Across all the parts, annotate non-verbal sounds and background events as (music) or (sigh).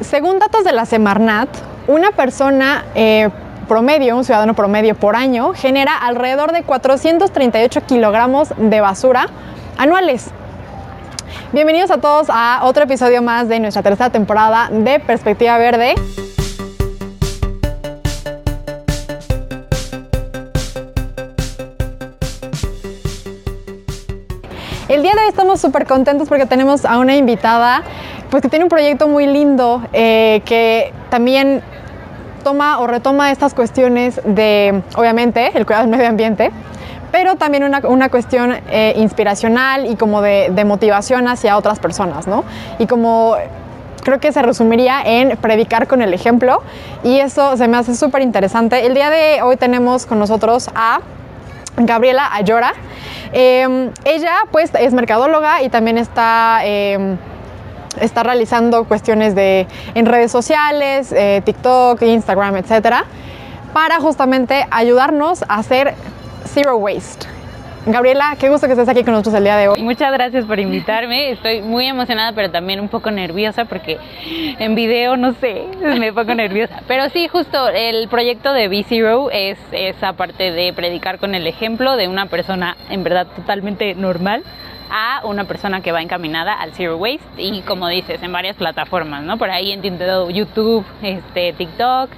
Según datos de la Semarnat, una persona eh, promedio, un ciudadano promedio por año, genera alrededor de 438 kilogramos de basura anuales. Bienvenidos a todos a otro episodio más de nuestra tercera temporada de Perspectiva Verde. El día de hoy estamos súper contentos porque tenemos a una invitada pues que tiene un proyecto muy lindo eh, que también toma o retoma estas cuestiones de, obviamente, el cuidado del medio ambiente, pero también una, una cuestión eh, inspiracional y como de, motivación hacia otras personas, ¿no? Y como creo que se resumiría en predicar con el ejemplo y eso se me hace súper interesante. El día de hoy tenemos con nosotros a Gabriela Ayora. Eh, ella pues es mercadóloga y también está... Eh, está realizando cuestiones de, en redes sociales, eh, TikTok, Instagram, etcétera, para justamente ayudarnos a hacer zero waste. Gabriela, qué gusto que estés aquí con nosotros el día de hoy. Muchas gracias por invitarme. Estoy muy emocionada, pero también un poco nerviosa porque en video, no sé, me pongo nerviosa. Pero sí, justo el proyecto de B-Zero es esa parte de predicar con el ejemplo de una persona en verdad totalmente normal a una persona que va encaminada al zero waste y como dices en varias plataformas, ¿no? Por ahí entiendo YouTube, este, TikTok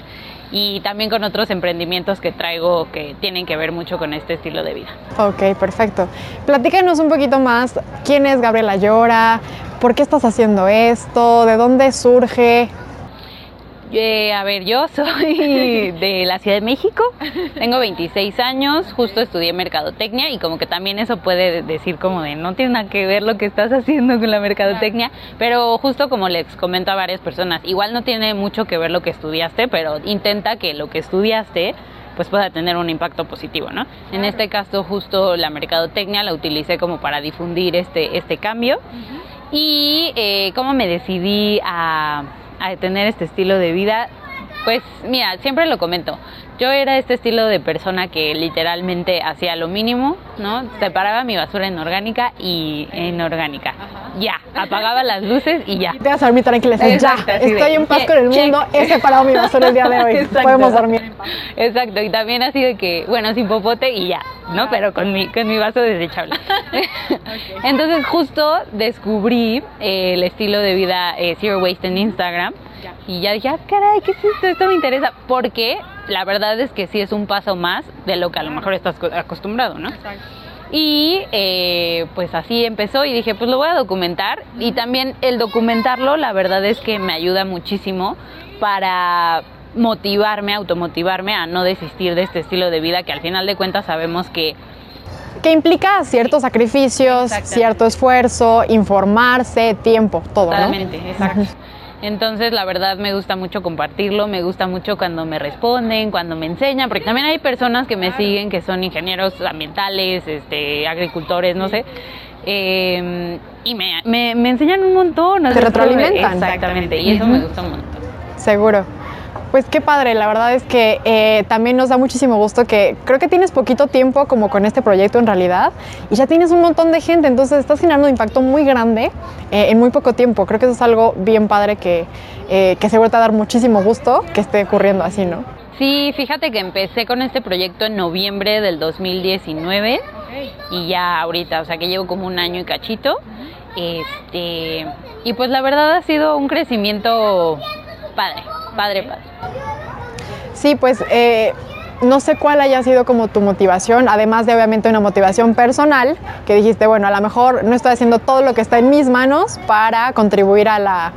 y también con otros emprendimientos que traigo que tienen que ver mucho con este estilo de vida. Ok, perfecto. Platícanos un poquito más, ¿quién es Gabriela Llora? ¿Por qué estás haciendo esto? ¿De dónde surge? Eh, a ver, yo (laughs) soy de la Ciudad de México, tengo 26 años, justo estudié mercadotecnia y como que también eso puede decir como de no tiene nada que ver lo que estás haciendo con la mercadotecnia, pero justo como les comento a varias personas, igual no tiene mucho que ver lo que estudiaste, pero intenta que lo que estudiaste pues pueda tener un impacto positivo, ¿no? En este caso justo la mercadotecnia la utilicé como para difundir este, este cambio. Y eh, cómo me decidí a a tener este estilo de vida, pues mira, siempre lo comento. Yo era este estilo de persona que literalmente hacía lo mínimo, ¿no? Separaba mi basura en orgánica y en orgánica. Ya, apagaba las luces y ya. Y te vas a dormir tranquila, ya, estoy de, en paz con el mundo, he separado mi basura el día de hoy, (laughs) Exacto. podemos dormir en paz. Exacto, y también así de que, bueno, sin popote y ya, ¿no? Pero con mi, con mi vaso desechable. (laughs) okay. Entonces justo descubrí eh, el estilo de vida eh, Zero Waste en Instagram ya. y ya dije, ah, caray, ¿qué es esto? Esto me interesa, porque la verdad es que sí es un paso más de lo que a lo mejor estás acostumbrado, ¿no? Exacto. Y eh, pues así empezó y dije, pues lo voy a documentar. Y también el documentarlo, la verdad es que me ayuda muchísimo para motivarme, automotivarme a no desistir de este estilo de vida que al final de cuentas sabemos que que implica ciertos sacrificios, cierto esfuerzo, informarse, tiempo, todo, Totalmente, ¿no? exacto. Entonces, la verdad me gusta mucho compartirlo, me gusta mucho cuando me responden, cuando me enseñan, porque también hay personas que me siguen que son ingenieros ambientales, este, agricultores, no sé. Eh, y me, me, me, enseñan un montón. Te retroalimentan. Exactamente, y eso uh -huh. me gusta un montón. Seguro. Pues qué padre, la verdad es que eh, también nos da muchísimo gusto que creo que tienes poquito tiempo como con este proyecto en realidad y ya tienes un montón de gente, entonces estás generando un impacto muy grande eh, en muy poco tiempo. Creo que eso es algo bien padre que, eh, que seguro te a dar muchísimo gusto que esté ocurriendo así, ¿no? Sí, fíjate que empecé con este proyecto en noviembre del 2019 okay. y ya ahorita, o sea que llevo como un año y cachito. Este, y pues la verdad ha sido un crecimiento padre, padre, padre. Sí, pues eh, no sé cuál haya sido como tu motivación, además de obviamente una motivación personal, que dijiste, bueno, a lo mejor no estoy haciendo todo lo que está en mis manos para contribuir a la,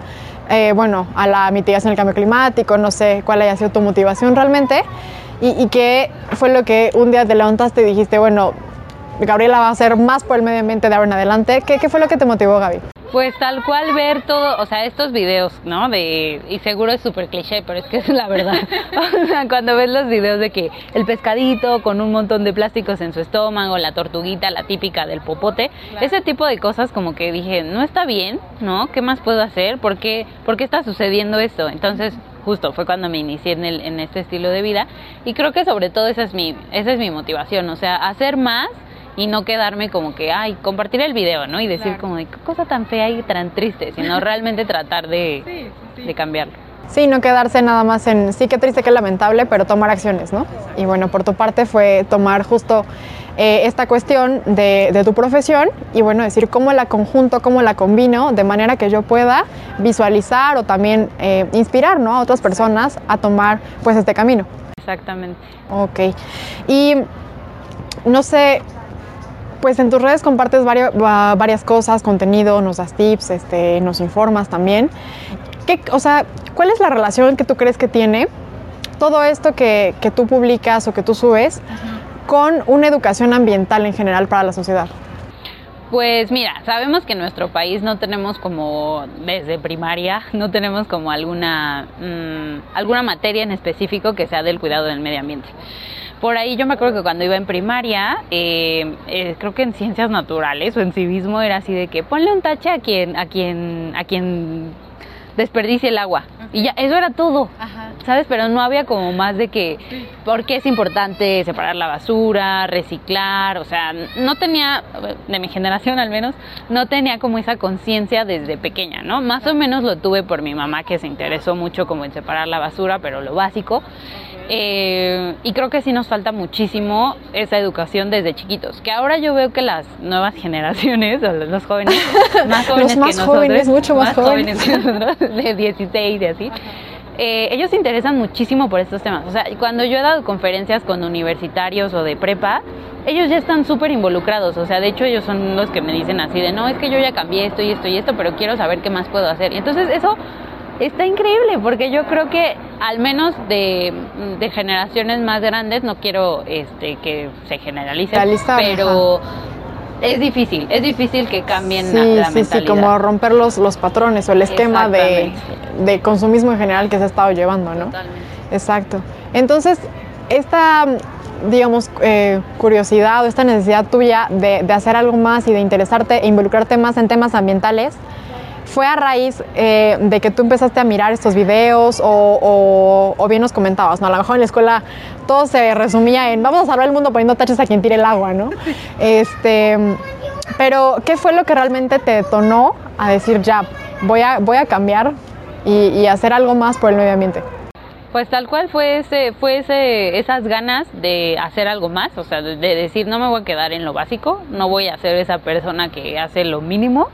eh, bueno, a la mitigación del cambio climático, no sé cuál haya sido tu motivación realmente, y, qué fue lo que un día te levantaste y dijiste, bueno, Gabriela va a hacer más por el medio ambiente de ahora en adelante. ¿Qué, qué fue lo que te motivó, Gaby? Pues tal cual ver todo, o sea, estos videos, ¿no? De, y seguro es súper cliché, pero es que es la verdad. (laughs) (laughs) o sea, cuando ves los videos de que el pescadito con un montón de plásticos en su estómago, la tortuguita, la típica del popote, claro. ese tipo de cosas como que dije, no está bien, ¿no? ¿Qué más puedo hacer? ¿Por qué, ¿por qué está sucediendo esto? Entonces, justo fue cuando me inicié en, el, en este estilo de vida y creo que sobre todo esa es mi, esa es mi motivación, o sea, hacer más y no quedarme como que, ay, compartir el video, ¿no? Y decir como de qué cosa tan fea y tan triste, sino (laughs) realmente tratar de, de cambiarlo. Sí, no quedarse nada más en, sí, qué triste, qué lamentable, pero tomar acciones, ¿no? Y bueno, por tu parte fue tomar justo eh, esta cuestión de, de, tu profesión y bueno, decir cómo la conjunto, cómo la combino, de manera que yo pueda visualizar o también eh, inspirar, ¿no? A otras personas a tomar pues este camino. Exactamente. Ok. Y no sé, pues en tus redes compartes varias, varias cosas, contenido, nos das tips, este, nos informas también. ¿Qué, o sea, ¿cuál es la relación que tú crees que tiene todo esto que, que tú publicas o que tú subes con una educación ambiental en general para la sociedad? Pues mira, sabemos que en nuestro país no tenemos como desde primaria, no tenemos como alguna, mmm, alguna materia en específico que sea del cuidado del medio ambiente. Por ahí yo me acuerdo que cuando iba en primaria, eh, eh, creo que en ciencias naturales o en civismo era así de que ponle un tache a quien, a quien, a quien desperdicie el agua. Y ya, eso era todo, Ajá. ¿sabes? Pero no había como más de que, sí. ¿por qué es importante separar la basura, reciclar? O sea, no tenía, de mi generación al menos, no tenía como esa conciencia desde pequeña, ¿no? Más o menos lo tuve por mi mamá que se interesó mucho como en separar la basura, pero lo básico. Eh, y creo que sí nos falta muchísimo esa educación desde chiquitos. Que ahora yo veo que las nuevas (laughs) generaciones, o los jóvenes, (laughs) más jóvenes los más que nosotros, jóvenes, mucho más, más jóvenes. que nosotros, (laughs) de 16 y así. Eh, ellos se interesan muchísimo por estos temas. O sea, cuando yo he dado conferencias con universitarios o de prepa, ellos ya están súper involucrados. O sea, de hecho ellos son los que me dicen así de, no, es que yo ya cambié esto y esto y esto, pero quiero saber qué más puedo hacer. Y entonces eso está increíble porque yo creo que al menos de, de generaciones más grandes, no quiero este, que se generalice, pero ajá. Es difícil, es difícil que cambien sí, la, la sí, mentalidad. Sí, como romper los, los patrones o el esquema de, de, consumismo en general que se ha estado llevando, ¿no? Totalmente. Exacto. Entonces, esta digamos, eh, curiosidad o esta necesidad tuya de, de, hacer algo más y de interesarte e involucrarte más en temas ambientales, fue a raíz eh, de que tú empezaste a mirar estos videos o, o, o, bien nos comentabas, ¿no? A lo mejor en la escuela todo se resumía en vamos a salvar el mundo poniendo taches a quien tire el agua, ¿no? (laughs) Este, pero, ¿qué fue lo que realmente te detonó a decir ya, voy a, voy a cambiar y, y hacer algo más por el medio ambiente? Pues tal cual fue ese, fue ese, esas ganas de hacer algo más, o sea, de, de, decir no me voy a quedar en lo básico, no voy a ser esa persona que hace lo mínimo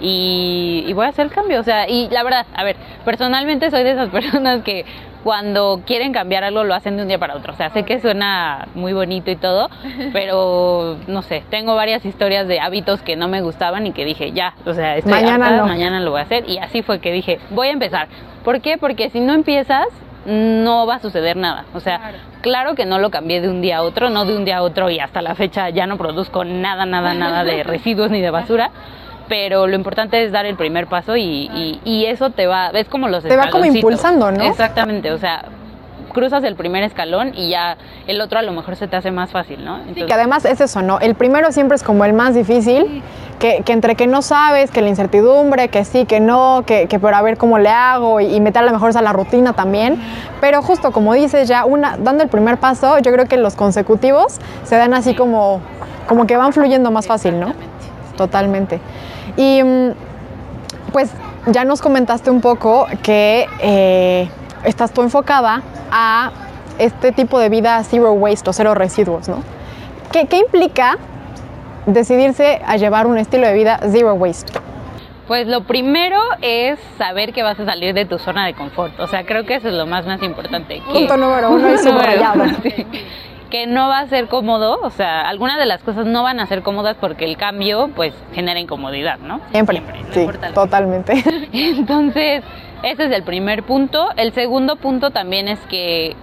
y, y voy a hacer el cambio, o sea, y la verdad, a ver, personalmente soy de esas (laughs) personas que cuando quieren cambiar algo lo hacen de un día para otro. O sea, sé que suena muy bonito y todo, (laughs) pero no sé, tengo varias historias de hábitos que no me gustaban y que dije, ya, o sea, estoy mañana, harta, no. mañana lo voy a hacer. Y así fue que dije, voy a empezar. ¿Por qué? Porque si no empiezas, no va a suceder nada. O sea, claro. claro. que no lo cambié de un día a otro, no de un día a otro y hasta la fecha ya no produzco nada, nada, nada de (laughs) residuos ni de basura. Pero lo importante es dar el primer paso y, y, y eso te va, es como los Te va como impulsando, ¿no? Exactamente, o sea, cruzas el primer escalón y ya el otro a lo mejor se te hace más fácil, ¿no? Entonces, sí, que además es eso, ¿no? El primero siempre es como el más difícil, que, que, entre que no sabes, que la incertidumbre, que sí, que no, que, que pero a ver cómo le hago y, y meter a lo mejor a la rutina también. Pero justo como dices, ya una, dando el primer paso, yo creo que los consecutivos se dan así como, como que van fluyendo más fácil, ¿no? Totalmente. Y pues ya nos comentaste un poco que eh, estás tú enfocada a este tipo de vida zero waste o cero residuos, ¿no? ¿Qué, ¿Qué, implica decidirse a llevar un estilo de vida zero waste? Pues lo primero es saber que vas a salir de tu zona de confort. O sea, creo que eso es lo más más importante. Punto número uno y subrayado. (laughs) sí. Que no va a ser cómodo, o sea, algunas de las cosas no van a ser cómodas porque el cambio pues genera incomodidad, ¿no? Siempre, Siempre no sí, totalmente. (laughs) Entonces, ese es el primer punto. El segundo punto también es que,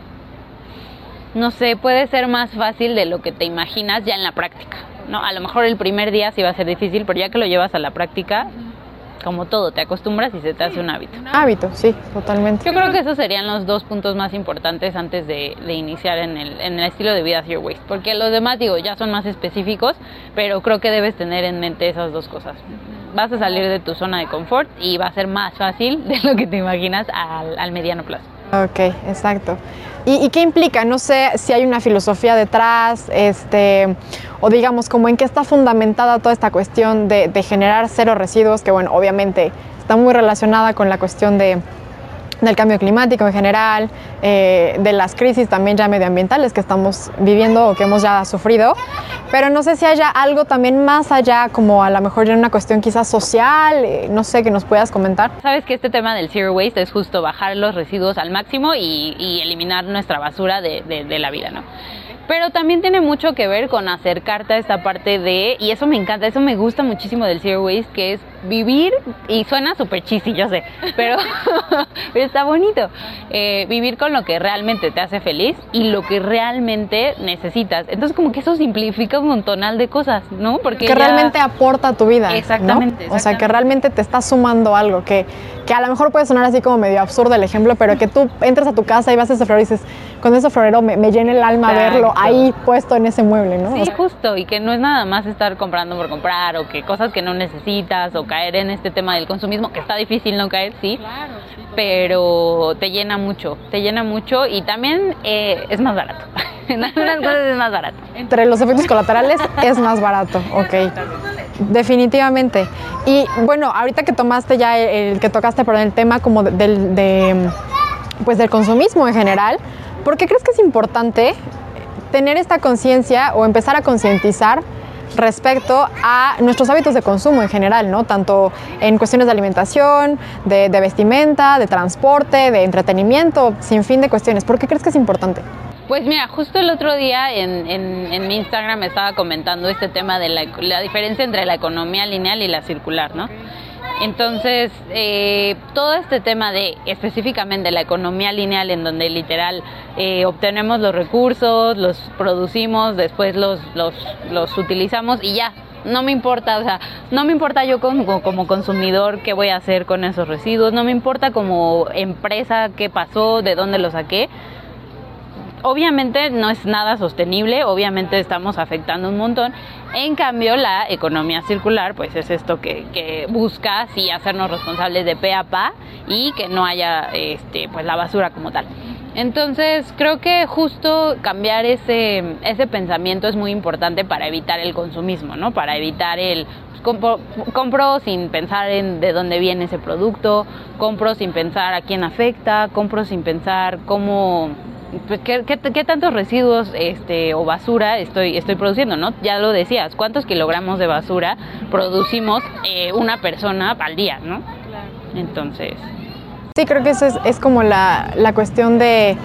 no sé, puede ser más fácil de lo que te imaginas ya en la práctica, ¿no? A lo mejor el primer día sí va a ser difícil, pero ya que lo llevas a la práctica, como todo, te acostumbras y se te hace un hábito. Hábito, sí, totalmente. Yo creo que esos serían los dos puntos más importantes antes de, de iniciar en el, en el, estilo de vida Zero Waste, porque los demás, digo, ya son más específicos, pero creo que debes tener en mente esas dos cosas. Vas a salir de tu zona de confort y va a ser más fácil de lo que te imaginas al, al mediano plazo. Ok, exacto. ¿Y, qué implica? No sé si hay una filosofía detrás, este, o digamos, como en qué está fundamentada toda esta cuestión de, de generar cero residuos, que bueno, obviamente está muy relacionada con la cuestión de, del cambio climático en general, eh, de las crisis también ya medioambientales que estamos viviendo o que hemos ya sufrido, pero no sé si haya algo también más allá, como a lo mejor ya una cuestión quizás social, eh, no sé, que nos puedas comentar. Sabes que este tema del zero waste es justo bajar los residuos al máximo y, eliminar nuestra basura de, de la vida, ¿no? Pero también tiene mucho que ver con acercarte a esta parte de, y eso me encanta, eso me gusta muchísimo del Zero Waste, que es vivir, y suena súper chisi, yo sé, (laughs) pero, está bonito, eh, vivir con lo que realmente te hace feliz y lo que realmente necesitas. Entonces como que eso simplifica un montonal de cosas, ¿no? Porque que realmente aporta a tu vida. Exactamente, O sea, que realmente te está sumando algo, que, que a lo mejor puede sonar así como medio absurdo el ejemplo, pero que tú entras a tu casa y vas a ese florero y dices, con ese florero me, me llena el alma verlo ahí puesto en ese mueble, ¿no? Sí, justo, y que no es nada más estar comprando por comprar o que cosas que no necesitas o caer en este tema del consumismo, que está difícil no caer, sí, claro, pero te llena mucho, te llena mucho y también eh, es más barato. (laughs) en algunas cosas es más barato. Entre los efectos colaterales es más barato, ok. Definitivamente. Y bueno, ahorita que tomaste ya el, que tocaste por el tema como del, de, pues del consumismo en general, ¿por qué crees que es importante tener esta conciencia o empezar a concientizar respecto a nuestros hábitos de consumo en general, ¿no? Tanto en cuestiones de alimentación, de, vestimenta, de transporte, de entretenimiento, sin fin de cuestiones. ¿Por qué crees que es importante? Pues mira, justo el otro día en, en, mi Instagram estaba comentando este tema de la, diferencia entre la economía lineal y la circular, ¿no? Entonces, eh, todo este tema de específicamente la economía lineal, en donde literal eh, obtenemos los recursos, los producimos, después los, los, los utilizamos y ya, no me importa, o sea, no me importa yo como, como, consumidor qué voy a hacer con esos residuos, no me importa como empresa qué pasó, de dónde lo saqué, obviamente no es nada sostenible, obviamente estamos afectando un montón. En cambio, la economía circular, pues es esto que, busca sí hacernos responsables de pe a pa y que no haya este, pues la basura como tal. Entonces, creo que justo cambiar ese, ese pensamiento es muy importante para evitar el consumismo, ¿no? Para evitar el compro, compro, sin pensar en de dónde viene ese producto, compro sin pensar a quién afecta, compro sin pensar cómo pues, ¿qué, qué, tantos residuos este, o basura estoy, estoy produciendo? ¿no? Ya lo decías, ¿cuántos kilogramos de basura producimos eh, una persona al día? ¿no? Entonces... Sí, creo que eso es, es como la, la, cuestión de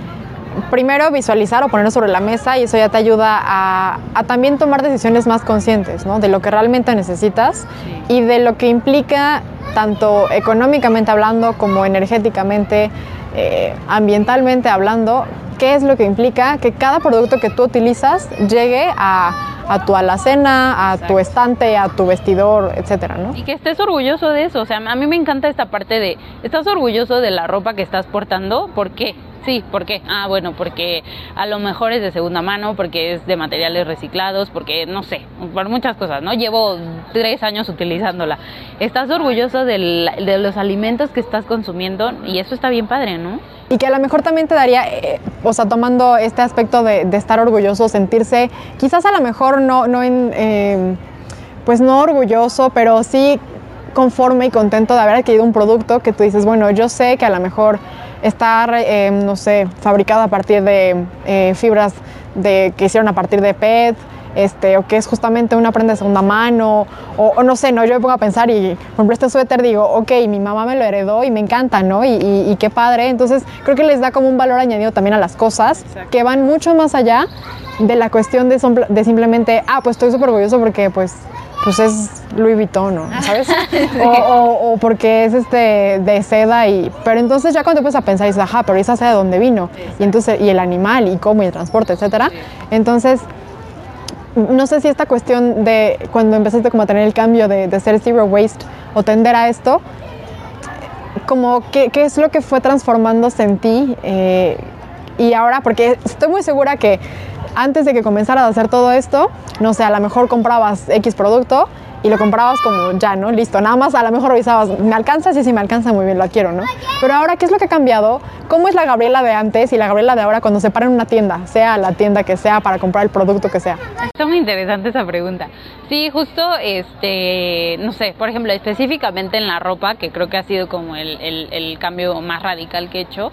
primero visualizar o ponerlo sobre la mesa y eso ya te ayuda a, a también tomar decisiones más conscientes ¿no? de lo que realmente necesitas y de lo que implica tanto económicamente hablando como energéticamente, eh, ambientalmente hablando, qué es lo que implica que cada producto que tú utilizas llegue a, tu alacena, a tu estante, a tu vestidor, etcétera, ¿no? Y que estés orgulloso de eso. O sea, a mí me encanta esta parte de, estás orgulloso de la ropa que estás portando, ¿por qué? Sí, ¿por qué? Ah, bueno, porque a lo mejor es de segunda mano, porque es de materiales reciclados, porque no sé, por muchas cosas, ¿no? Llevo tres años utilizándola. Estás orgulloso de los alimentos que estás consumiendo y eso está bien padre, ¿no? Y que a lo mejor también te daría, eh, o sea, tomando este aspecto de, estar orgulloso, sentirse, quizás a lo mejor no, no en, eh, pues no orgulloso, pero sí conforme y contento de haber adquirido un producto que tú dices, bueno, yo sé que a lo mejor está, eh, no sé, fabricado a partir de fibras de, que hicieron a partir de PET, este, o que es justamente una prenda de segunda mano, o, no sé, ¿no? Yo me pongo a pensar y, por ejemplo, este suéter digo, ok, mi mamá me lo heredó y me encanta, ¿no? Y, qué padre. Entonces, creo que les da como un valor añadido también a las cosas, que van mucho más allá de la cuestión de, de simplemente, ah, pues estoy súper orgulloso porque, pues, pues es Louis Vuitton, ¿no? ¿Sabes? (laughs) o, porque es este de seda y... Pero entonces ya cuando te pones a pensar, dices, ajá, pero esa seda de dónde vino? Y entonces, y el animal, y cómo, y el transporte, etcétera. Entonces, no sé si esta cuestión de cuando empezaste como a tener el cambio de, de ser zero waste o tender a esto, como qué, qué es lo que fue transformándose en ti eh, y ahora, porque estoy muy segura que antes de que comenzaras a hacer todo esto, no sé, a lo mejor comprabas X producto y lo comprabas como ya, ¿no? Listo, nada más a lo mejor revisabas, ¿me alcanza? Sí, sí, me alcanza muy bien, lo quiero, ¿no? Pero ahora, ¿qué es lo que ha cambiado ¿cómo es la Gabriela de antes y la Gabriela de ahora cuando se para en una tienda, sea la tienda que sea, para comprar el producto que sea? Está muy interesante esa pregunta. Sí, justo, este, no sé, por ejemplo, específicamente en la ropa, que creo que ha sido como el, el, cambio más radical que he hecho,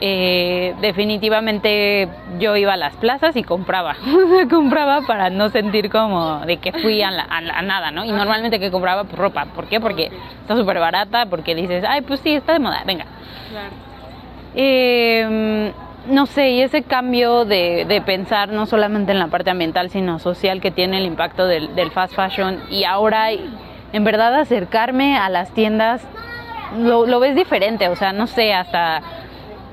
eh, definitivamente yo iba a las plazas y compraba, (laughs) compraba para no sentir como de que fui a, nada, ¿no? Y normalmente que compraba ropa, ¿por qué? Porque está súper barata, porque dices, ay, pues sí, está de moda, venga. Claro. Eh, no sé, y ese cambio de, pensar no solamente en la parte ambiental, sino social que tiene el impacto del, fast fashion y ahora en verdad acercarme a las tiendas lo, lo ves diferente, o sea, no sé, hasta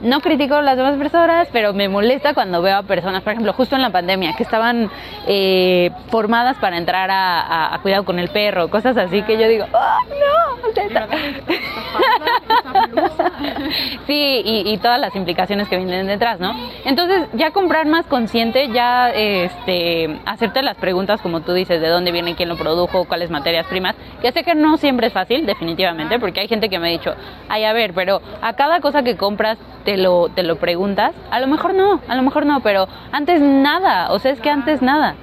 no critico a las demás personas, pero me molesta cuando veo a personas, por ejemplo, justo en la pandemia, que estaban eh, formadas para entrar a, cuidado con el perro, cosas así que yo digo, ¡oh, no! (laughs) sí, y, todas las implicaciones que vienen detrás, ¿no? Entonces, ya comprar más consciente, ya este, hacerte las preguntas, como tú dices, de dónde viene, quién lo produjo, cuáles materias primas, que sé que no siempre es fácil, definitivamente, porque hay gente que me ha dicho, ay, a ver, pero a cada cosa que compras te te lo, te lo preguntas, a lo mejor no, a lo mejor no, pero antes nada, o sea, es que antes nada.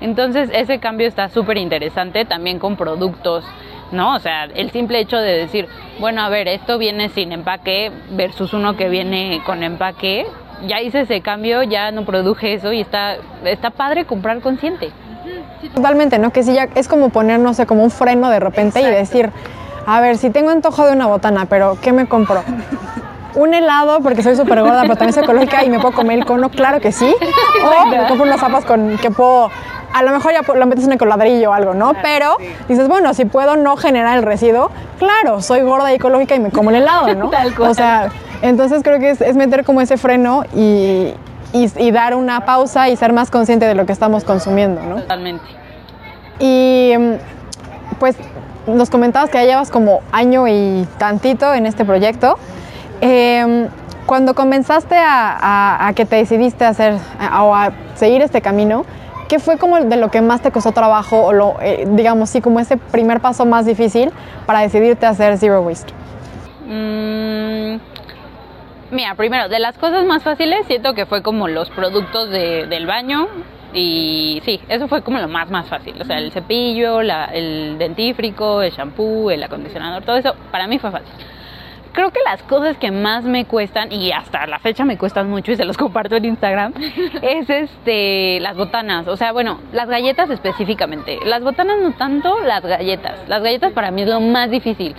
Entonces ese cambio está súper interesante también con productos, ¿no? O sea, el simple hecho de decir, bueno, a ver, esto viene sin empaque versus uno que viene con empaque, ya hice ese cambio, ya no produje eso y está, está padre comprar consciente. Totalmente, ¿no? Que si ya es como poner, no sé, como un freno de repente y decir, a ver, si tengo antojo de una botana, pero ¿qué me compro? Un helado porque soy súper gorda, pero también soy ecológica y me puedo comer el cono, claro que sí. O me compro unas zapas con que puedo, a lo mejor ya lo metes en el coladrillo o algo, ¿no? Pero dices, bueno, si puedo no generar el residuo, claro, soy gorda y ecológica y me como el helado, ¿no? (laughs) O sea, entonces creo que es, meter como ese freno y, y, dar una pausa y ser más consciente de lo que estamos consumiendo, ¿no? Totalmente. Y pues nos comentabas que ya llevas como año y tantito en este proyecto. Em, cuando comenzaste a, que te decidiste a hacer o a seguir este camino, ¿qué fue como de lo que más te costó trabajo o lo, eh, digamos sí, como ese primer paso más difícil para decidirte a hacer Zero Waste? Mm, mira, primero, de las cosas más fáciles siento que fue como los productos del baño y sí, eso fue como lo más más fácil, o sea, el cepillo, el dentífrico, el shampoo, el acondicionador, todo eso para mí fue fácil creo que las cosas que más me cuestan y hasta la fecha me cuestan mucho y se los comparto en Instagram (laughs) es este las botanas, o sea, bueno, las galletas específicamente. Las botanas no tanto, las galletas. Las galletas para mí es lo más difícil.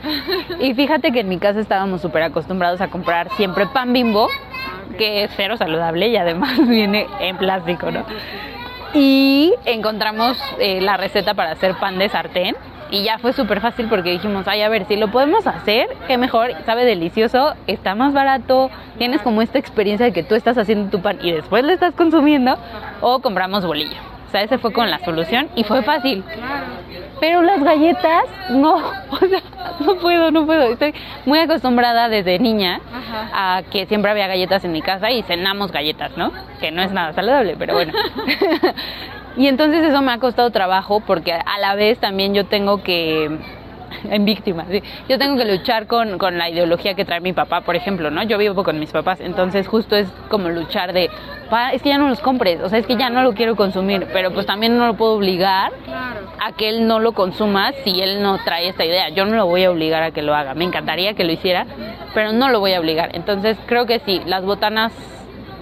Y fíjate que en mi casa estábamos súper acostumbrados a comprar siempre pan Bimbo, que es cero saludable y además (laughs) viene en plástico, ¿no? Y encontramos eh, la receta para hacer pan de sartén y ya fue súper fácil porque dijimos, ay, a ver, si lo podemos hacer, qué mejor, sabe delicioso, está más barato, tienes como esta experiencia de que tú estás haciendo tu pan y después lo estás consumiendo, o compramos bolillo. O sea, ese fue con la solución y fue fácil. Pero las galletas, no, (laughs) o sea, no puedo, no puedo. Estoy muy acostumbrada desde niña a que siempre había galletas en mi casa y cenamos galletas, ¿no? Que no es nada saludable, pero bueno. (laughs) (laughs) Y entonces eso me ha costado trabajo porque a la vez también yo tengo que (laughs) en víctima, ¿sí? yo tengo que luchar con, con, la ideología que trae mi papá, por ejemplo, ¿no? Yo vivo con mis papás, entonces justo es como luchar de, es que ya no los compres, o sea, es que ya no lo quiero consumir, pero pues también no lo puedo obligar a que él no lo consuma si él no trae esta idea. Yo no lo voy a obligar a que lo haga, me encantaría que lo hiciera, pero no lo voy a obligar. Entonces creo que sí, las botanas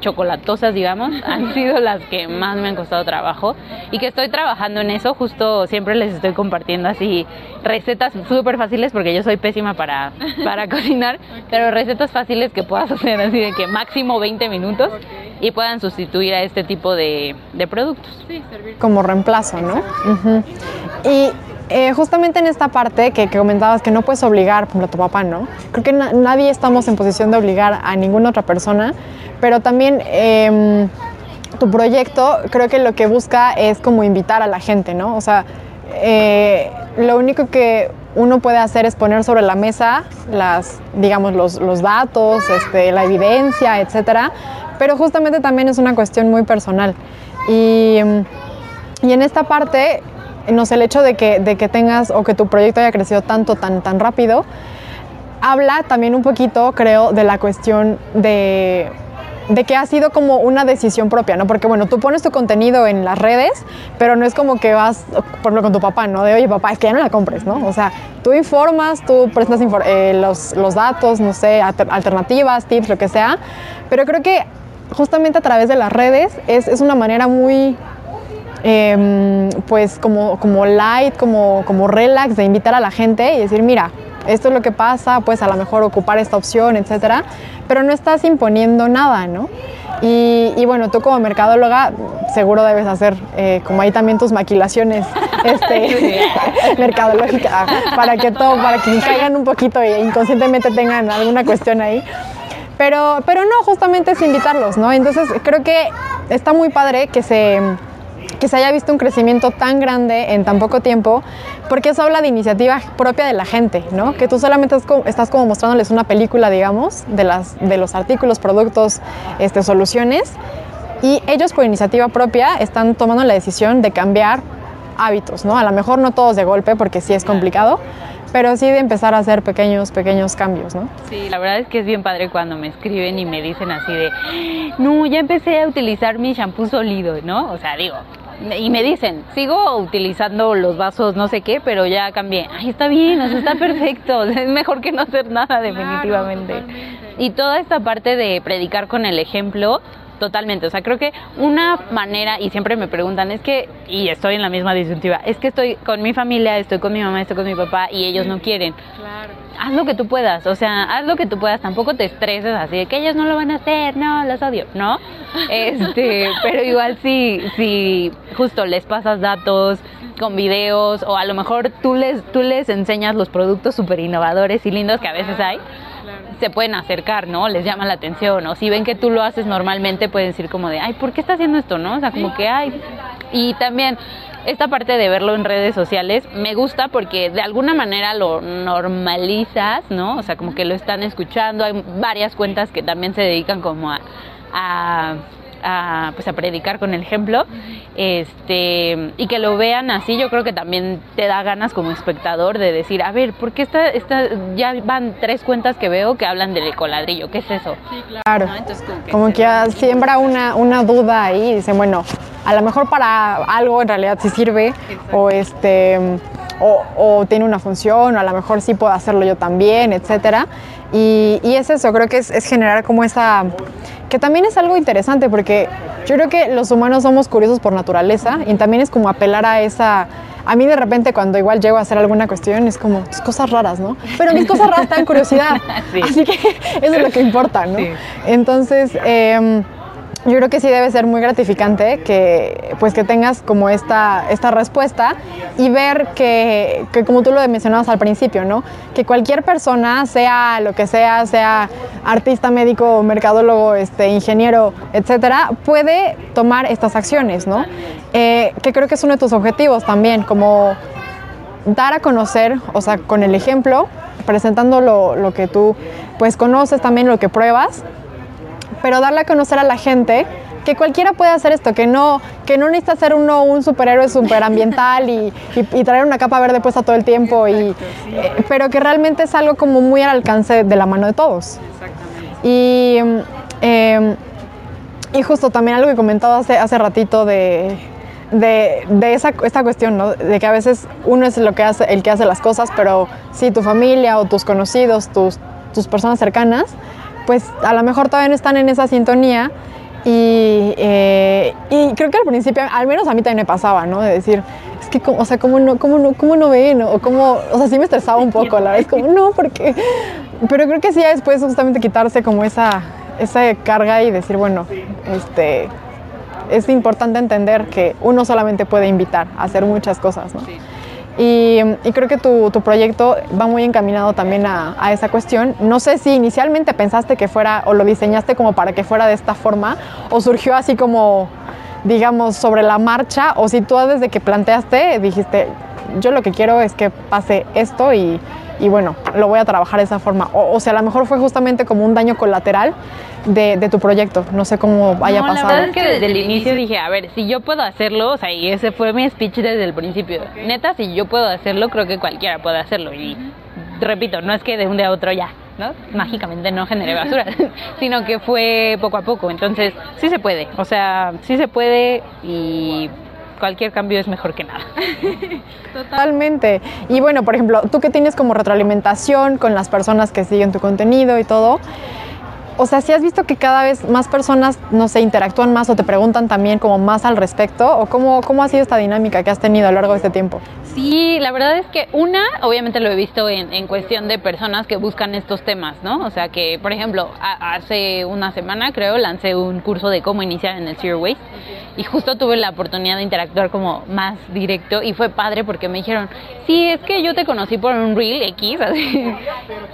chocolatosas, digamos, (laughs) han sido las que más me han costado trabajo y que estoy trabajando en eso. Justo siempre les estoy compartiendo así recetas súper fáciles porque yo soy pésima para, para (laughs) cocinar, pero recetas fáciles que puedas hacer así de que máximo 20 minutos y puedan sustituir a este tipo de, productos. Como reemplazo, ¿no? Y eh, justamente en esta parte que, comentabas que no puedes obligar, a tu papá, ¿no? Creo que nadie estamos en posición de obligar a ninguna otra persona, pero también em, tu proyecto creo que lo que busca es como invitar a la gente, ¿no? O sea, eh, lo único que uno puede hacer es poner sobre la mesa las, digamos, los, los datos, este, la evidencia, etcétera, pero justamente también es una cuestión muy personal. Y, y en esta parte no sé, el hecho de que, de que tengas o que tu proyecto haya crecido tanto, tan, tan rápido, habla también un poquito, creo, de la cuestión de de que ha sido como una decisión propia, ¿no? Porque bueno, tú pones tu contenido en las redes, pero no es como que vas, por ejemplo, con tu papá, ¿no? De, oye, papá, es que ya no la compres, ¿no? O sea, tú informas, tú presentas eh, los, los, datos, no sé, alternativas, tips, lo que sea, pero creo que justamente a través de las redes es, es una manera muy, eh, pues como, como light, como, como relax de invitar a la gente y decir, mira, esto es lo que pasa, pues a lo mejor ocupar esta opción, etcétera, pero no estás imponiendo nada, ¿no? Y, bueno, tú como mercadóloga seguro debes hacer eh, como ahí también tus maquilaciones (laughs) este, (laughs) mercadológicas para que todo, para que caigan un poquito e inconscientemente tengan alguna cuestión ahí. Pero, pero no, justamente es invitarlos, ¿no? Entonces creo que está muy padre que se que se haya visto un crecimiento tan grande en tan poco tiempo, porque eso habla de iniciativa propia de la gente, ¿no? Que tú solamente estás como mostrándoles una película, digamos, de, las, de los artículos, productos, este, soluciones, y ellos por iniciativa propia están tomando la decisión de cambiar hábitos, ¿no? A lo mejor no todos de golpe, porque sí es complicado, pero sí de empezar a hacer pequeños, pequeños cambios, ¿no? Sí, la verdad es que es bien padre cuando me escriben y me dicen así de, no, ya empecé a utilizar mi shampoo sólido, ¿no? O sea, digo, y me dicen, sigo utilizando los vasos no sé qué, pero ya cambié. Ay, está bien, o sea, está perfecto, (laughs) es mejor que no hacer nada definitivamente. y toda esta parte de predicar con el ejemplo, totalmente, o sea, creo que una manera, y siempre me preguntan, es que, y estoy en la misma disyuntiva, es que estoy con mi familia, estoy con mi mamá, estoy con mi papá, y ellos no quieren. Claro haz lo que tú puedas, o sea, haz lo que tú puedas, tampoco te estreses así de que ellos no lo van a hacer, no, los odio, ¿no? (laughs) Este, pero igual si, si justo les pasas datos con videos o a lo mejor tú les, tú les enseñas los productos súper innovadores y lindos que a veces hay, se pueden acercar, ¿no? Les llama la atención, o si ven que tú lo haces normalmente, pueden decir como de, ay, ¿por qué está haciendo esto, no? O sea, como que, ay, y también esta parte de verlo en redes sociales me gusta porque de alguna manera lo normalizas, ¿no? O sea, como que lo están escuchando. Hay varias cuentas que también se dedican como a, pues a predicar con el ejemplo este y que lo vean así yo creo que también te da ganas como espectador de decir a ver por qué esta, esta ya van tres cuentas que veo que hablan del ecoladrillo qué es eso sí, claro, como que, siembra una, una duda ahí y dicen bueno a lo mejor para algo en realidad sí sirve o este o, tiene una función o a lo mejor sí puedo hacerlo yo también, etcétera. Y, es eso, creo que es, generar como esa que también es algo interesante porque yo creo que los humanos somos curiosos por naturaleza y también es como apelar a esa a mí de repente cuando igual llego a hacer alguna cuestión es como cosas raras, ¿no? Pero mis cosas raras dan curiosidad, (laughs) así que (laughs) eso es lo que importa, ¿no? Entonces, eh, yo creo que sí debe ser muy gratificante que pues que tengas como esta, esta respuesta y ver que, que, como tú lo mencionabas al principio, ¿no? Que cualquier persona, sea lo que sea, sea artista, médico, mercadólogo, este, ingeniero, etcétera, puede tomar estas acciones, ¿no? Eh, que creo que es uno de tus objetivos también, como dar a conocer, o sea, con el ejemplo, presentando lo, lo que tú pues conoces también, lo que pruebas, pero darle a conocer a la gente que cualquiera puede hacer esto, que no, que no necesita ser uno un superhéroe superambiental y, y, traer una capa verde puesta todo el tiempo, y, eh, pero que realmente es algo como muy al alcance de la mano de todos. Y, em, y justo también algo que comentaba hace, hace ratito de, de, de esa, esta cuestión, ¿no? de que a veces uno es lo que hace, el que hace las cosas, pero si tu familia o tus conocidos, tus, tus personas cercanas, pues a lo mejor todavía no están en esa sintonía y, eh, y, creo que al principio, al menos a mí también me pasaba, ¿no? De decir, es que, o sea, ¿cómo no, cómo no, cómo no ven? O, cómo, o sea, sí me estresaba un poco, la verdad, es como, no, porque... Pero creo que sí, ya después justamente quitarse como esa, esa carga y decir, bueno, este, es importante entender que uno solamente puede invitar a hacer muchas cosas, ¿no? Y, creo que tu, proyecto va muy encaminado también a, esa cuestión. No sé si inicialmente pensaste que fuera o lo diseñaste como para que fuera de esta forma o surgió así como, digamos, sobre la marcha o si tú desde que planteaste dijiste, yo lo que quiero es que pase esto y, y bueno, lo voy a trabajar de esa forma. O, o sea, a lo mejor fue justamente como un daño colateral de, de, tu proyecto. No sé cómo haya pasado. La verdad es que desde el inicio dije, a ver, si yo puedo hacerlo, o sea, y ese fue mi speech desde el principio. Neta, si yo puedo hacerlo, creo que cualquiera puede hacerlo. Y repito, no es que de un día a otro ya, ¿no? Mágicamente no genere basura, (laughs) sino que fue poco a poco. Entonces, sí se puede, o sea, sí se puede y cualquier cambio es mejor que nada. (laughs) Totalmente. Y bueno, por ejemplo, tú que tienes como retroalimentación con las personas que siguen tu contenido y todo, o sea, si has visto que cada vez más personas, no sé, interactúan más o te preguntan también como más al respecto, o cómo, cómo ha sido esta dinámica que has tenido a lo largo de este tiempo. Sí, la verdad es que una, obviamente lo he visto en, en cuestión de personas que buscan estos temas, ¿no? O sea que, por ejemplo, hace una semana creo lancé un curso de cómo iniciar en el Zero Waste y justo tuve la oportunidad de interactuar como más directo y fue padre porque me dijeron, sí, es que yo te conocí por un reel X (laughs) así.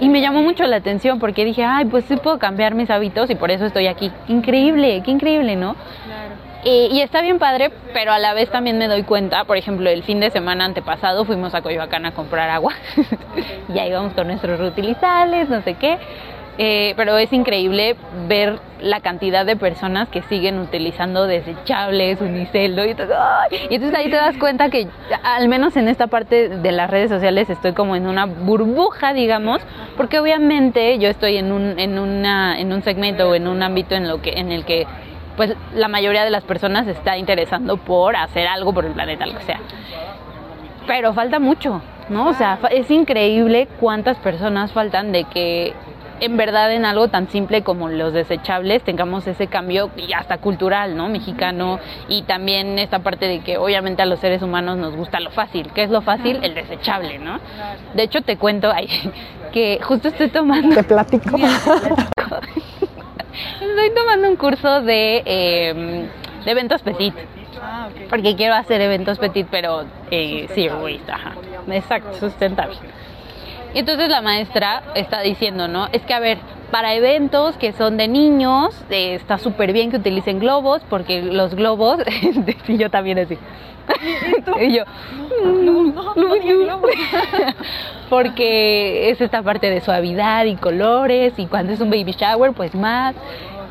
y me llamó mucho la atención porque dije, ay, pues sí puedo cambiar mis hábitos y por eso estoy aquí. Increíble, qué increíble, ¿no? Claro. Y, está bien padre, pero a la vez también me doy cuenta, por ejemplo, el fin de semana antepasado fuimos a Coyoacán a comprar agua. (laughs) ya íbamos con nuestros reutilizables, no sé qué. Eh, pero es increíble ver la cantidad de personas que siguen utilizando desechables, uniceldo y todo. Y entonces ahí te das cuenta que al menos en esta parte de las redes sociales estoy como en una burbuja, digamos, porque obviamente yo estoy en un, en una, en un segmento o en un ámbito en lo que, en el que pues la mayoría de las personas está interesando por hacer algo por el planeta, lo que sea. Pero falta mucho, ¿no? O sea, es increíble cuántas personas faltan de que en verdad en algo tan simple como los desechables tengamos ese cambio y hasta cultural, ¿no? Mexicano y también esta parte de que obviamente a los seres humanos nos gusta lo fácil. ¿Qué es lo fácil? El desechable, ¿no? De hecho te cuento ay, (laughs) que justo estoy tomando... Te platico. (laughs) (laughs) Estoy tomando un curso de, em, de eventos petit. Ah, Porque quiero hacer eventos petit, pero eh, waste, ajá. Exacto, sustentable. Y entonces la maestra está diciendo, ¿no? Es que, a ver, para eventos que son de niños, eh, está súper bien que utilicen globos, porque los globos, (laughs) y yo también así. ¿Y, (laughs) yo, no, no, no, (laughs) porque es esta parte de suavidad y colores, y cuando es un baby shower, pues más.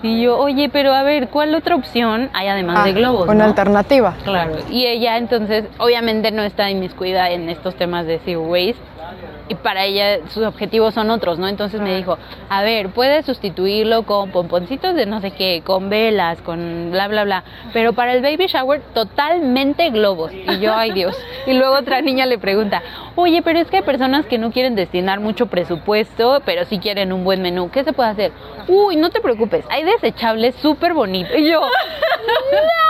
Y yo, oye, pero a ver, ¿cuál otra opción hay además de ah, globos? Una alternativa. Claro. Y ella entonces, obviamente no está inmiscuida en estos temas de zero waste, y para ella sus objetivos son otros, ¿no? Entonces me dijo, a ver, puedes sustituirlo con pomponcitos de no sé qué, con velas, con bla, bla, bla, pero para el baby shower totalmente globos. Y yo, ay Dios. Y luego otra niña le pregunta, oye, pero es que hay personas que no quieren destinar mucho presupuesto, pero sí quieren un buen menú, ¿qué se puede hacer? Uy, no te preocupes, hay desechables súper bonitos. Y yo, (laughs)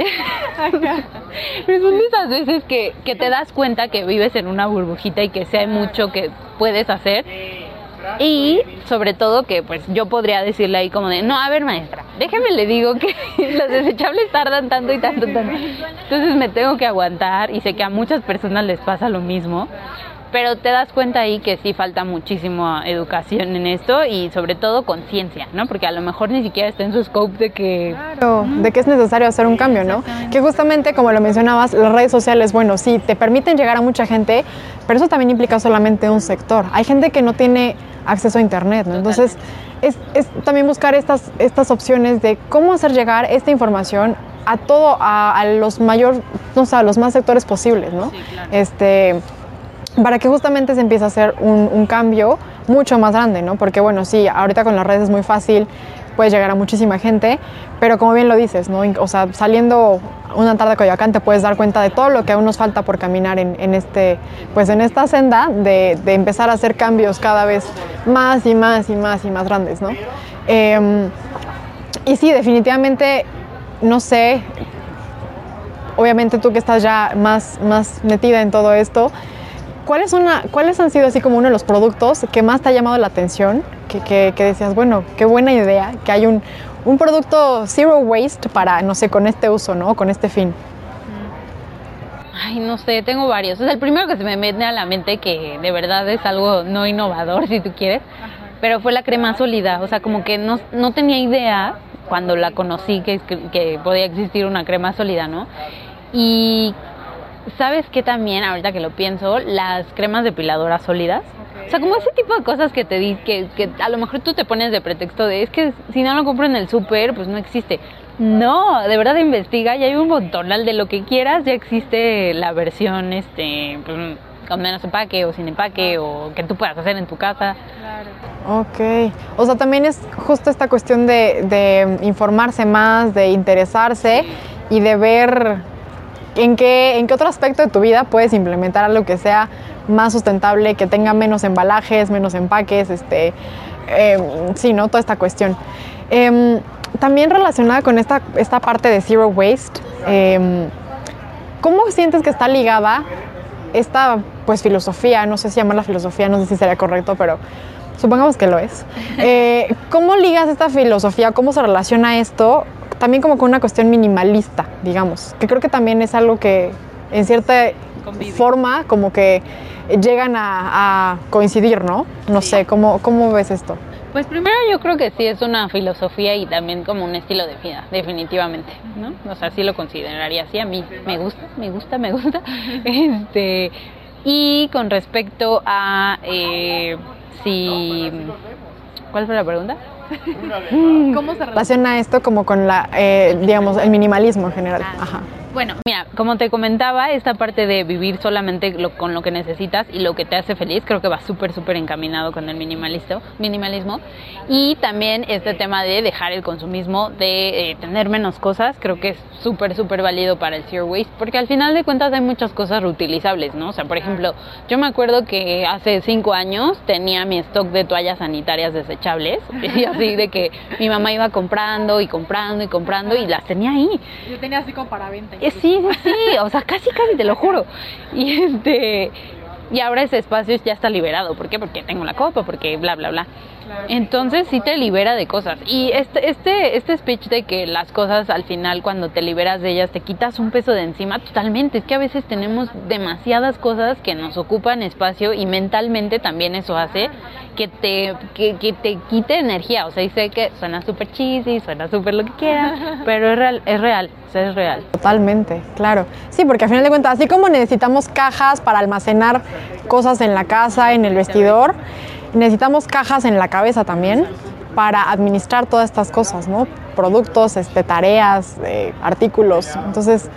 (laughs) Pero son esas veces que, que te das cuenta que vives en una burbujita y que sé hay mucho que puedes hacer. Y sobre todo que pues yo podría decirle ahí como de, no, a ver maestra, déjeme le digo que (laughs) los desechables tardan tanto y tanto, tanto. Entonces me tengo que aguantar y sé que a muchas personas les pasa lo mismo pero te das cuenta ahí que sí falta muchísimo educación en esto y sobre todo conciencia, ¿no? Porque a lo mejor ni siquiera está en su scope de que... Claro, de que es necesario hacer un cambio, ¿no? Que justamente como lo mencionabas, las redes sociales, bueno, sí, te permiten llegar a mucha gente, pero eso también implica solamente un sector. Hay gente que no tiene acceso a Internet, ¿no? Entonces, es, es, también buscar estas, estas opciones de cómo hacer llegar esta información a todo, a, los mayor, no sé, a los más sectores posibles, ¿no? Sí, claro. Este para que justamente se empiece a hacer un, cambio mucho más grande, ¿no? Porque bueno, sí, ahorita con las redes es muy fácil, puedes llegar a muchísima gente, pero como bien lo dices, ¿no? O sea, saliendo una tarde a Coyoacán te puedes dar cuenta de todo lo que aún nos falta por caminar en, este, pues en esta senda de, empezar a hacer cambios cada vez más y más y más y más grandes, ¿no? Em, y sí, definitivamente, no sé, obviamente tú que estás ya más, más metida en todo esto, ¿cuáles, son ¿cuáles han sido así como uno de los productos que más te ha llamado la atención? Que, decías, bueno, qué buena idea, que hay un, un, producto zero waste para, no sé, con este uso, ¿no? Con este fin. Ay, no sé, tengo varios. El primero que se me mete a la mente que de verdad es algo no innovador, (laughs) si tú quieres, pero fue la crema sólida. O sea, como que no, no tenía idea cuando la conocí que, que podía existir una crema sólida, ¿no? Y ¿Sabes qué también, ahorita que lo pienso, las cremas depiladoras sólidas? O sea, como ese tipo de cosas que te di, que, que a lo mejor tú te pones de pretexto de, es que si no lo compro en el súper, pues no existe. No, de verdad investiga y hay un montonal de lo que quieras, ya existe la versión, este, pues, con menos empaque o sin empaque o que tú puedas hacer en tu casa. Claro. Ok, o sea, también es justo esta cuestión de, de informarse más, de interesarse y de ver en qué, en qué otro aspecto de tu vida puedes implementar algo que sea más sustentable, que tenga menos embalajes, menos empaques, este, eh, sí, ¿no? Toda esta cuestión. Eh, también relacionada con esta, esta parte de zero waste, eh, ¿cómo sientes que está ligada esta pues filosofía? No sé si llamarla filosofía, no sé si sería correcto, pero supongamos que lo es. (laughs) Eh, ¿Cómo ligas esta filosofía? ¿Cómo se relaciona esto? También como con una cuestión minimalista, digamos, que creo que también es algo que en cierta Convive. forma como que llegan a, a coincidir, ¿no? No sí. sé, ¿cómo, ¿cómo ves esto? Pues primero yo creo que sí es una filosofía y también como un estilo de vida, definitivamente, ¿no? O sea, sí lo consideraría así, a mí me gusta, me gusta, me gusta. (laughs) Este, y con respecto a eh, si... ¿Cuál fue la pregunta? ¿Cómo se relaciona esto como con la, eh, digamos, el minimalismo en general? Ah, Ajá. Bueno, mira, como te comentaba, esta parte de vivir solamente lo, con lo que necesitas y lo que te hace feliz, creo que va súper, súper encaminado con el minimalismo, minimalismo. Y también este tema de dejar el consumismo, de eh, tener menos cosas, creo que es súper, súper válido para el zero waste, porque al final de cuentas hay muchas cosas reutilizables, ¿no? O sea, por ejemplo, yo me acuerdo que hace cinco años tenía mi stock de toallas sanitarias desechables, (laughs) y así de que mi mamá iba comprando y comprando y comprando y las tenía ahí. Yo tenía así como para venta. Sí, sí, sí, o sea, casi, casi te lo juro. Y este, y ahora ese espacio ya está liberado. ¿Por qué? Porque tengo la copa, porque bla, bla, bla. Claro. Entonces sí te libera de cosas. Y este, este, este speech de que las cosas al final cuando te liberas de ellas te quitas un peso de encima totalmente. Es que a veces tenemos demasiadas cosas que nos ocupan espacio y mentalmente también eso hace que te, que, que te quite energía. O sea, y sé que suena súper cheesy, suena súper lo que quieras, (laughs) pero es real, es real, o sea, es real. Totalmente, claro. Sí, porque al final de cuentas, así como necesitamos cajas para almacenar cosas en la casa, en el vestidor, necesitamos cajas en la cabeza también para administrar todas estas cosas, ¿no? Productos, este, tareas, eh, artículos. Entonces,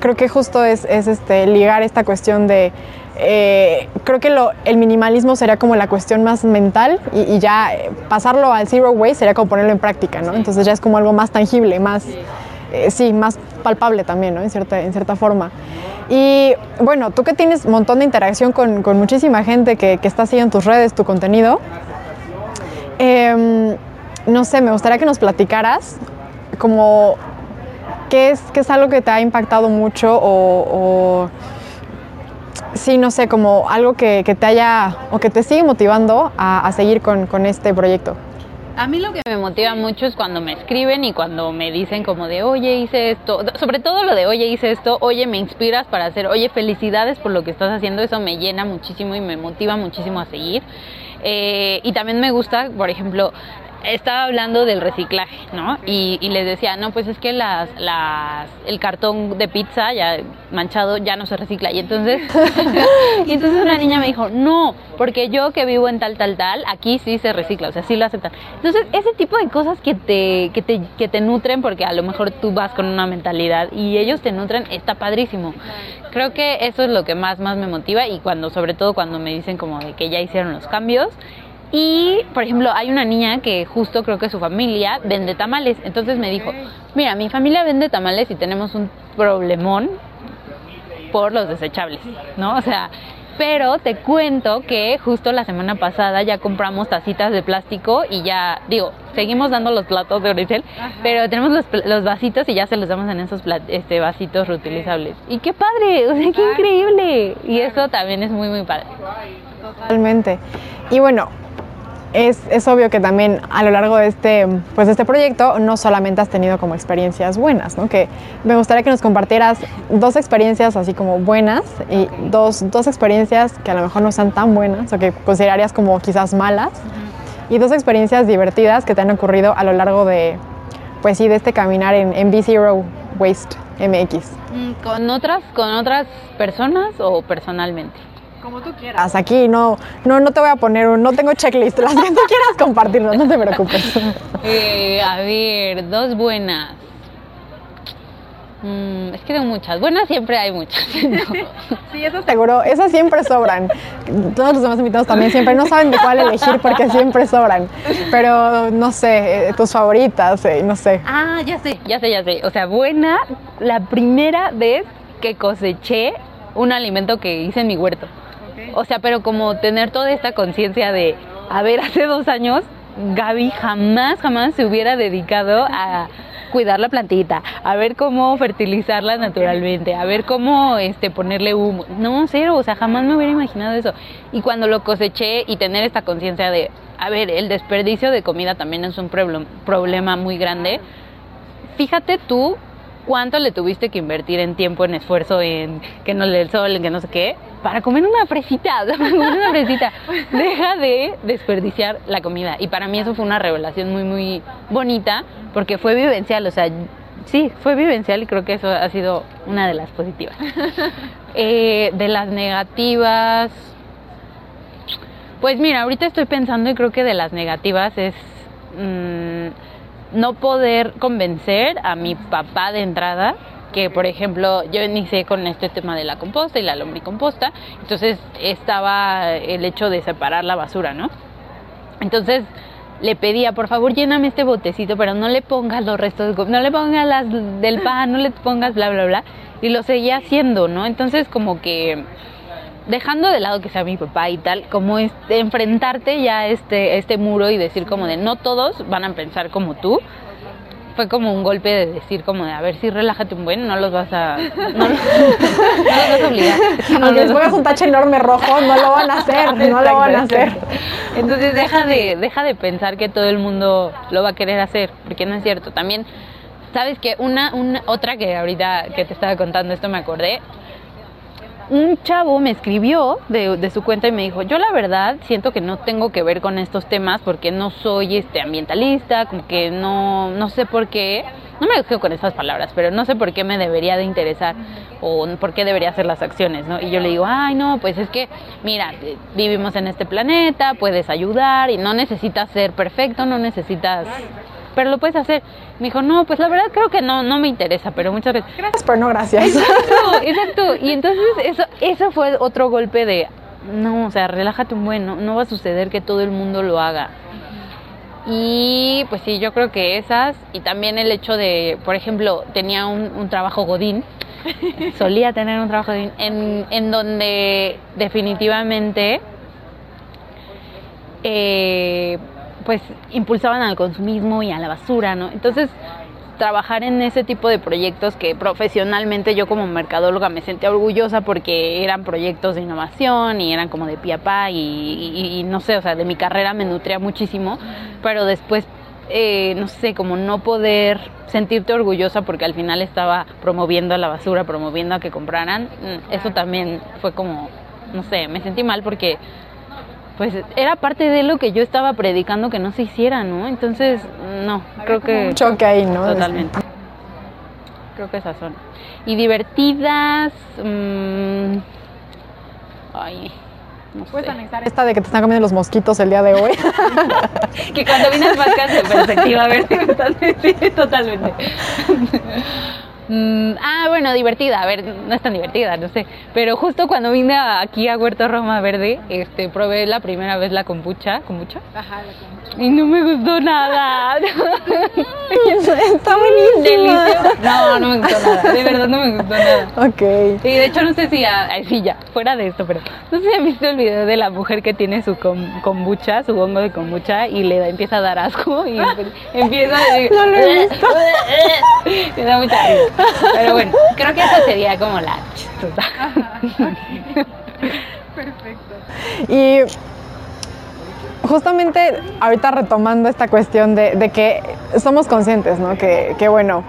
creo que justo es, es este, ligar esta cuestión de... Eh, creo que lo, el minimalismo sería como la cuestión más mental y, y, ya pasarlo al zero waste sería como ponerlo en práctica, ¿no? Entonces ya es como algo más tangible, más, eh, sí, más palpable también, ¿no? En cierta, en cierta forma. Y bueno, tú que tienes un montón de interacción con, muchísima gente que, está siguiendo tus redes, tu contenido, eh, no sé, me gustaría que nos platicaras como qué es, qué es algo que te ha impactado mucho o, sí, no sé, como algo que, te haya o que te sigue motivando a, seguir con este proyecto. A mí lo que me motiva mucho es cuando me escriben y cuando me dicen como de, oye, hice esto, sobre todo lo de, oye, hice esto, oye, me inspiras para hacer, oye, felicidades por lo que estás haciendo, eso me llena muchísimo y me motiva muchísimo a seguir. Eh, y también me gusta, por ejemplo, estaba hablando del reciclaje, ¿no? Y, y, les decía, no, pues es que las, las, el cartón de pizza ya manchado ya no se recicla. Y entonces, (laughs) (laughs) y entonces una niña me dijo, no, porque yo que vivo en tal, tal, tal, aquí sí se recicla, o sea, sí lo aceptan. Entonces, ese tipo de cosas que te, que te, que te nutren, porque a lo mejor tú vas con una mentalidad y ellos te nutren, está padrísimo. Creo que eso es lo que más, más me motiva y cuando, sobre todo cuando me dicen como de que ya hicieron los cambios, y, por ejemplo, hay una niña que justo creo que su familia vende tamales. Entonces me dijo, mira, mi familia vende tamales y tenemos un problemón por los desechables, ¿no? O sea, pero te cuento que justo la semana pasada ya compramos tacitas de plástico y ya, digo, seguimos dando los platos de Oricel, pero tenemos los, los, vasitos y ya se los damos en esos plat, este, vasitos reutilizables. Y qué padre, o sea, qué increíble. Y eso también es muy, muy padre. Totalmente. Y bueno, es, es, obvio que también a lo largo de este, pues de este proyecto no solamente has tenido como experiencias buenas, ¿no? que me gustaría que nos compartieras dos experiencias así como buenas y dos, dos experiencias que a lo mejor no sean tan buenas o que considerarías como quizás malas y dos experiencias divertidas que te han ocurrido a lo largo de, pues sí, de este caminar en, en B-Zero Waste MX. ¿Con otras, ¿Con otras personas o personalmente? Como tú quieras. Aquí no, no, no te voy a poner un, no tengo checklist, las que tú quieras compartirlo, no te preocupes. (laughs) Eh, a ver, dos buenas. Mm, es que tengo muchas. Buenas siempre hay muchas. (laughs) Sí, eso seguro. Esas siempre sobran. Todos los demás invitados también siempre no saben de cuál elegir porque siempre sobran. Pero no sé, eh, tus favoritas, eh, no sé. ah, ya sé, ya sé, ya sé. O sea, buena, la primera vez que coseché un alimento que hice en mi huerto. O sea, pero como tener toda esta conciencia de, a ver, (laughs) hace dos años Gaby jamás, jamás se hubiera dedicado a cuidar la plantita, a ver cómo fertilizarla naturalmente, a ver cómo este ponerle humo. No, cero, o sea, jamás me hubiera imaginado eso. Y cuando lo coseché y tener esta conciencia de, a ver, el desperdicio de comida también es un problem- problema muy grande. Fíjate tú cuánto le tuviste que invertir en tiempo, en esfuerzo, en que no le el sol, en que no sé qué, para comer una sea, (laughs) para comer una fresita. Deja de desperdiciar la comida. Y para mí eso fue una revelación muy, muy bonita, porque fue vivencial, o sea, sí, fue vivencial y creo que eso ha sido una de las positivas. (laughs) Eh, de las negativas, pues mira, ahorita estoy pensando y creo que de las negativas es mm, no poder convencer a mi papá de entrada que por ejemplo yo inicié con este tema de la composta y la lombricomposta, entonces estaba el hecho de separar la basura, ¿no? Entonces le pedía, por favor, lléname este botecito, pero no le pongas los restos, no le pongas las del pan, no le pongas bla, bla, bla. Y lo seguía haciendo, ¿no? Entonces como que dejando de lado que sea mi papá y tal, como es de enfrentarte ya a este, este muro y decir como de no todos van a pensar como tú. Fue como un golpe de decir como de a ver si relájate un buen, no los vas a no, los- (laughs) no los vas a obligar. (laughs) No les pongas un tache enorme rojo, no lo van a hacer, no lo van a hacer. Exacto. Entonces deja de, deja de pensar que todo el mundo lo va a querer hacer, porque no es cierto. También, sabes que una, una otra que ahorita que te estaba contando esto me acordé, un chavo me escribió de, su cuenta y me dijo, yo la verdad siento que no tengo que ver con estos temas porque no soy este ambientalista, como que no, no sé por qué, no me dijo con esas palabras, pero no sé por qué me debería de interesar o por qué debería hacer las acciones, ¿no? Y yo le digo, ay, no, pues es que, mira, eh, vivimos en este planeta, puedes ayudar y no necesitas ser perfecto, no necesitas... Pero lo puedes hacer. Me dijo, no, pues la verdad creo que no, no me interesa, pero muchas veces, Gracias, pero no gracias. Exacto, exacto. Y entonces eso, eso fue otro golpe de, no, o sea, relájate un buen, no, no va a suceder que todo el mundo lo haga. Y pues sí, yo creo que esas, y también el hecho de, por ejemplo, tenía un, un trabajo godín, (laughs) solía tener un trabajo godín, en, en donde definitivamente eh, pues impulsaban al consumismo y a la basura, ¿no? Entonces, trabajar en ese tipo de proyectos que profesionalmente yo como mercadóloga me sentía orgullosa porque eran proyectos de innovación y eran como de pie a pa y, y- y no sé, o sea, de mi carrera me nutría muchísimo, pero después, eh, no sé, como no poder sentirte orgullosa porque al final estaba promoviendo a la basura, promoviendo a que compraran, mm, eso también fue como, no sé, me sentí mal porque pues era parte de lo que yo estaba predicando que no se hiciera, ¿no? Entonces, no, creo que... Un choque ahí, ¿no? Totalmente. Creo que esas son. Y divertidas... mm, ay, no Puedes sé. anexar esta de que te están comiendo los mosquitos el día de hoy. (laughs) Que cuando al podcast de perspectiva verde, (laughs) totalmente, sí, (laughs) totalmente. Mm, ah, bueno, divertida. A ver, no es tan divertida, no sé. Pero justo cuando vine aquí a Huerto Roma Verde, este, probé la primera vez la kombucha, kombucha, Ajá, la kombucha. y no me gustó nada. (laughs) Está buenísima. Delicioso. No, no me gustó nada. De verdad no me gustó nada. Ok. Y de hecho no sé si, a- sí, ya, fuera de esto, pero no sé si han visto el video de la mujer que tiene su com- kombucha, su hongo de kombucha y le da- empieza a dar asco y (laughs) empieza a decir, No lo he visto. (laughs) me da mucha risa. Pero bueno, creo que esa sería como la chistosa. Perfecto. Y justamente ahorita retomando esta cuestión de, de que somos conscientes, ¿no? Que, que bueno,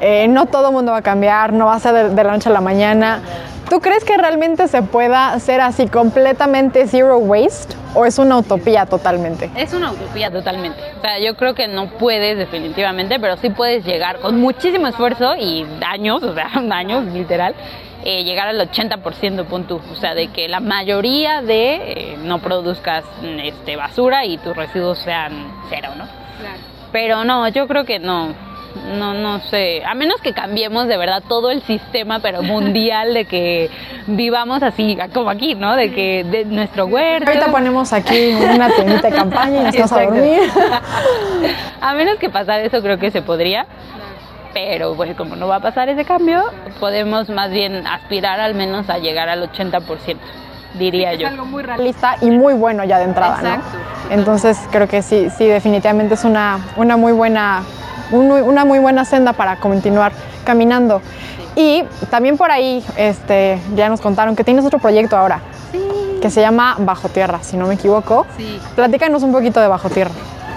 eh, no todo mundo va a cambiar, no va a ser de, de la noche a la mañana. ¿Tú crees que realmente se pueda ser así completamente zero waste o es una utopía totalmente? Es una utopía totalmente. O sea, yo creo que no puedes definitivamente, pero sí puedes llegar con muchísimo esfuerzo y años, o sea, (laughs) años literal, eh, llegar al 80% punto. O sea, de que la mayoría de eh, no produzcas este, basura y tus residuos sean cero, ¿no? Claro. Pero no, yo creo que no. No, no sé. A menos que cambiemos de verdad todo el sistema, pero mundial, de que vivamos así, como aquí, ¿no? De que de nuestro huerto. Ahorita ponemos aquí una tiendita de campaña y nos vamos a dormir. a menos que pasara eso, creo que se podría. Pero pues como no va a pasar ese cambio, podemos más bien aspirar al menos a llegar al 80%, diría Es yo. algo muy realista. Lista y muy bueno ya de entrada, ¿no? Exacto. Entonces creo que sí, sí, definitivamente es una, una muy buena, un- una muy buena senda para continuar caminando. Y también por ahí, este, ya nos contaron que tienes otro proyecto ahora, que se llama Bajo Tierra, si no me equivoco. Sí. Platícanos un poquito de Bajo Tierra.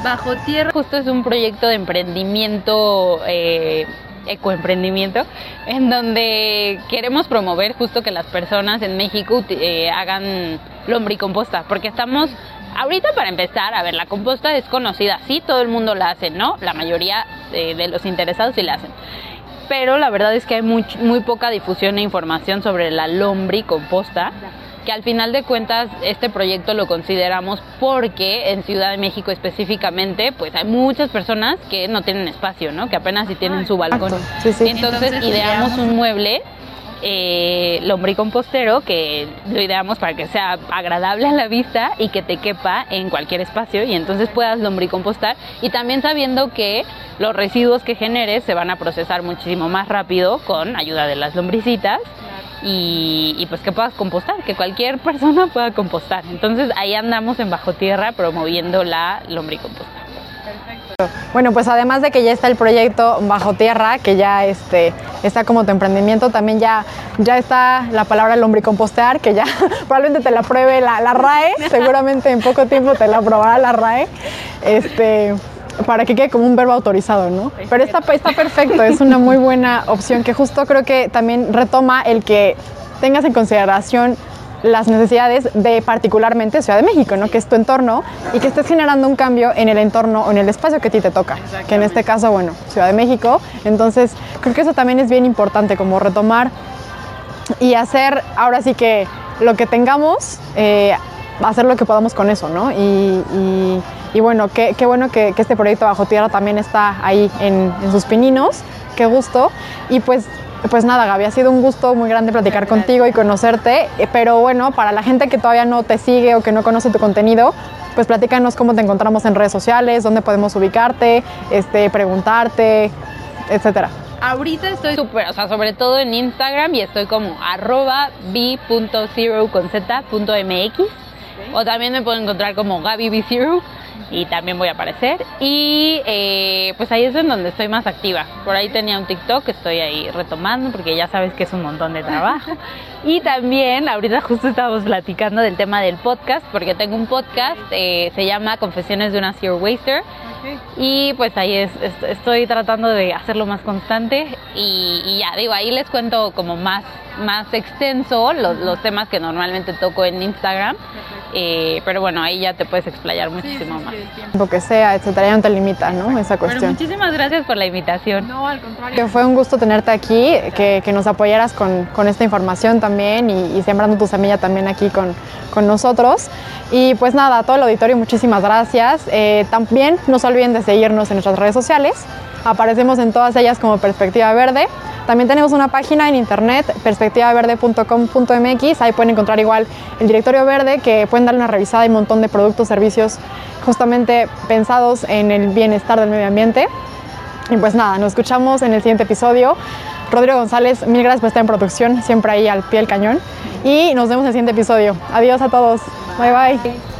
Bajo Tierra justo es un proyecto de emprendimiento, eh, ecoemprendimiento, en donde queremos promover justo que las personas en México eh, hagan lombricomposta, porque estamos, ahorita para empezar, a ver, la composta es conocida, sí, todo el mundo la hace, ¿no? La mayoría eh, de los interesados sí la hacen. Pero la verdad es que hay muy, muy poca difusión e información sobre la lombricomposta que al final de cuentas este proyecto lo consideramos porque en Ciudad de México específicamente pues hay muchas personas que no tienen espacio, ¿no? Que apenas si tienen su balcón. Sí, sí. Entonces, Entonces, ideamos ideamos- un mueble eh, lombricompostero que lo ideamos para que sea agradable a la vista y que te quepa en cualquier espacio y entonces puedas lombricompostar y también sabiendo que los residuos que generes se van a procesar muchísimo más rápido con ayuda de las lombricitas y, y pues que puedas compostar, que cualquier (laughs) persona pueda compostar. Entonces ahí andamos en bajo tierra promoviendo la lombricomposta. Bueno, pues además de que ya está el proyecto Bajo Tierra, que ya este, está como tu emprendimiento, también ya, ya está la palabra lombricompostear, que ya (laughs) probablemente te la pruebe la, la RAE, (laughs) seguramente en poco tiempo te la aprobará la RAE, este, para que quede como un verbo autorizado, ¿no? Pero está, está perfecto, es una muy buena opción que justo creo que también retoma el que tengas en consideración las necesidades de particularmente Ciudad de México, ¿no? que es tu entorno y que estés generando un cambio en el entorno o en el espacio que a ti te toca, que en este caso, bueno, Ciudad de México. Entonces, creo que eso también es bien importante, como retomar y hacer ahora sí que lo que tengamos, eh, hacer lo que podamos con eso, ¿no? Y, y- bueno, qué, qué bueno que, que este proyecto Bajo Tierra también está ahí en, en sus pininos, qué gusto. Y pues, pues nada, Gaby, ha sido un gusto muy grande platicar contigo y conocerte, eh, pero bueno, para la gente que todavía no te sigue o que no conoce tu contenido, pues platícanos cómo te encontramos en redes sociales, dónde podemos ubicarte, este, preguntarte, etcétera. Ahorita estoy súper, o sea, sobre todo en Instagram y estoy como arroba b.zero con. O también me pueden encontrar como Gaby B Zero y también voy a aparecer. Y eh, pues ahí es en donde estoy más activa. Por ahí tenía un TikTok que estoy ahí retomando porque ya sabes que es un montón de trabajo. Y también ahorita justo estábamos platicando del tema del podcast porque tengo un podcast, eh, se llama Confesiones de una Zero Waster. Y pues ahí es, es- estoy tratando de hacerlo más constante y, y ya, digo, ahí les cuento como más, más extenso los, los temas que normalmente toco en Instagram, eh, pero bueno, ahí ya te puedes explayar muchísimo más. Lo que sea, etcétera, ya no te limita, ¿no? Esa Pero cuestión. muchísimas gracias por la invitación. No, al contrario. Que fue un gusto tenerte aquí, que, que nos apoyaras con, con esta información también y, y sembrando tu semilla también aquí con, con nosotros. Y pues nada, a todo el auditorio, muchísimas gracias. Eh, también no olviden de seguirnos en nuestras redes sociales. Aparecemos en todas ellas como Perspectiva Verde. También tenemos una página en internet, perspectivaverde.com.mx. Ahí pueden encontrar igual el directorio verde, que pueden darle una revisada y un montón de productos, servicios justamente pensados en el bienestar del medio ambiente. Y pues nada, nos escuchamos en el siguiente episodio. Rodrigo González, mil gracias por estar en producción, siempre ahí al pie del cañón. Y nos vemos en el siguiente episodio. Adiós a todos. bye. bye.